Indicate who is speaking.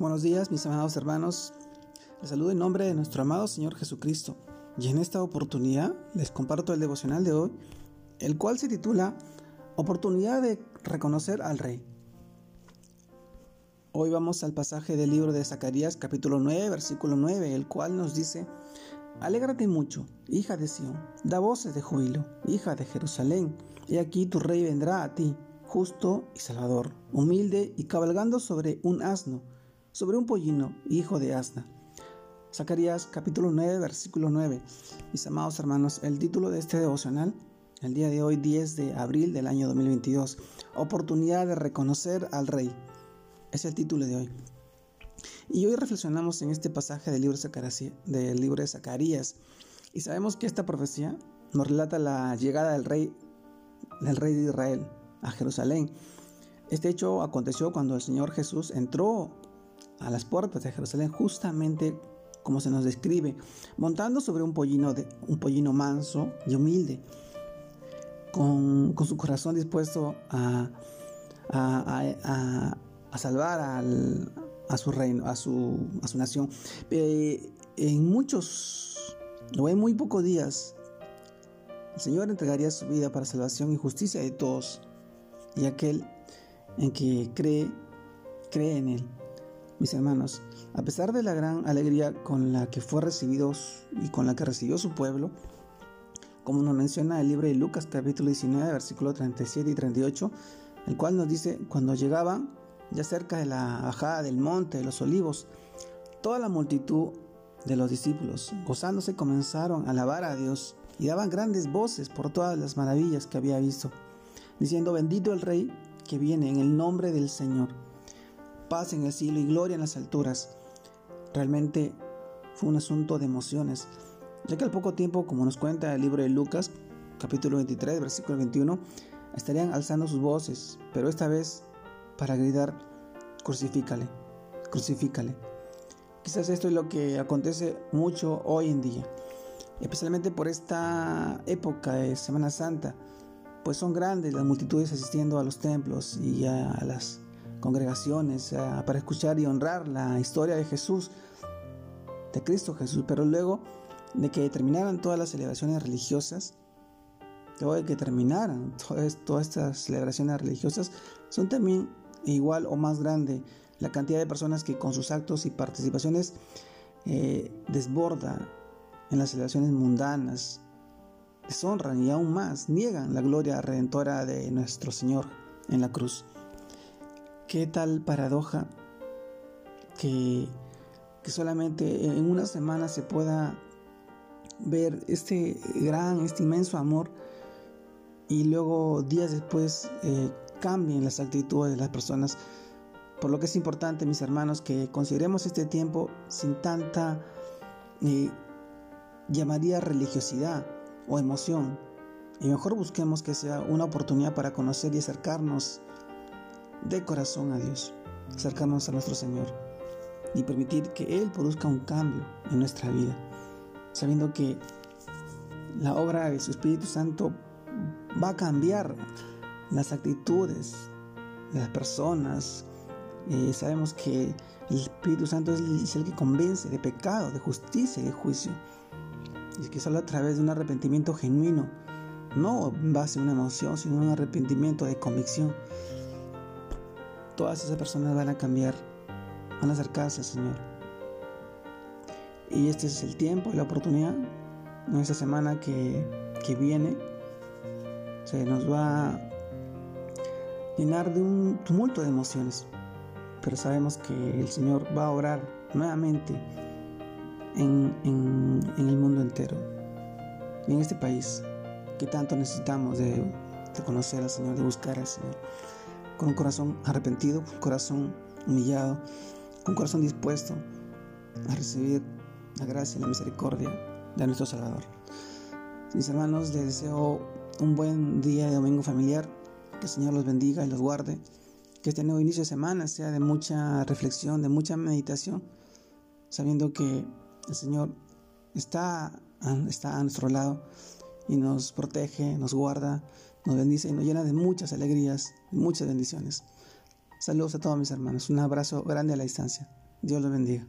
Speaker 1: Buenos días, mis amados hermanos. Les saludo en nombre de nuestro amado Señor Jesucristo. Y en esta oportunidad les comparto el devocional de hoy, el cual se titula Oportunidad de reconocer al Rey. Hoy vamos al pasaje del libro de Zacarías capítulo 9, versículo 9, el cual nos dice, Alégrate mucho, hija de Sión, da voces de júbilo, hija de Jerusalén, y aquí tu rey vendrá a ti, justo y salvador, humilde y cabalgando sobre un asno sobre un pollino, hijo de asna. Zacarías capítulo 9, versículo 9. Mis amados hermanos, el título de este devocional, el día de hoy 10 de abril del año 2022, oportunidad de reconocer al Rey. Es el título de hoy. Y hoy reflexionamos en este pasaje del libro de, Zacarías y sabemos que esta profecía nos relata la llegada del rey, del rey de Israel a Jerusalén. Este hecho aconteció cuando el Señor Jesús entró a las puertas de Jerusalén, justamente como se nos describe, montando sobre un pollino, de, un pollino manso y humilde, con, su corazón dispuesto a, a, salvar a su reino, a su, a su nación. Eh, en muchos, o en muy pocos días, el Señor entregaría su vida para salvación y justicia de todos, y aquel en que cree, cree en Él. Mis hermanos, a pesar de la gran alegría con la que fue recibido y con la que recibió su pueblo, como nos menciona el libro de Lucas capítulo 19, versículo 37 y 38, el cual nos dice, cuando llegaban ya cerca de la bajada del monte de los olivos, toda la multitud de los discípulos, gozándose, comenzaron a alabar a Dios y daban grandes voces por todas las maravillas que había visto, diciendo, bendito el Rey que viene en el nombre del Señor paz en el cielo y gloria en las alturas. Realmente fue un asunto de emociones, ya que al poco tiempo, como nos cuenta el libro de Lucas, capítulo 23, versículo 21, estarían alzando sus voces, pero esta vez para gritar, crucifícale, crucifícale. Quizás esto es lo que acontece mucho hoy en día, especialmente por esta época de Semana Santa, pues son grandes las multitudes asistiendo a los templos y a las congregaciones para escuchar y honrar la historia de Jesús, de Cristo Jesús, pero luego de que terminaran todas las celebraciones religiosas, luego de que terminaran todas, todas estas celebraciones religiosas, son también igual o más grande la cantidad de personas que con sus actos y participaciones eh, desborda en las celebraciones mundanas, deshonran y aún más niegan la gloria redentora de nuestro Señor en la cruz. Qué tal paradoja que, solamente en una semana se pueda ver este gran, este inmenso amor y luego días después eh, cambien las actitudes de las personas. Por lo que es importante, mis hermanos, que consideremos este tiempo sin tanta, eh, llamaría religiosidad o emoción. Y mejor busquemos que sea una oportunidad para conocer y acercarnos de corazón a Dios, acercarnos a nuestro Señor y permitir que Él produzca un cambio en nuestra vida, sabiendo que la obra de su Espíritu Santo va a cambiar las actitudes de las personas. Eh, sabemos que el Espíritu Santo es el que convence de pecado, de justicia y de juicio. Y que solo a través de un arrepentimiento genuino, no en base a una emoción, sino un arrepentimiento de convicción, todas esas personas van a cambiar, van a acercarse al Señor. Y este es el tiempo y la oportunidad, en esta semana que, que viene, se nos va a llenar de un tumulto de emociones, pero sabemos que el Señor va a orar nuevamente en, en, el mundo entero y en este país que tanto necesitamos de conocer al Señor, de buscar al Señor con un corazón arrepentido, con un corazón humillado, con un corazón dispuesto a recibir la gracia y la misericordia de nuestro Salvador. Mis hermanos, les deseo un buen día de domingo familiar, que el Señor los bendiga y los guarde, que este nuevo inicio de semana sea de mucha reflexión, de mucha meditación, sabiendo que el Señor está, está a nuestro lado y nos protege, nos guarda, nos bendice y nos llena de muchas alegrías, muchas bendiciones. Saludos a todos mis hermanos, un abrazo grande a la distancia. Dios le bendiga.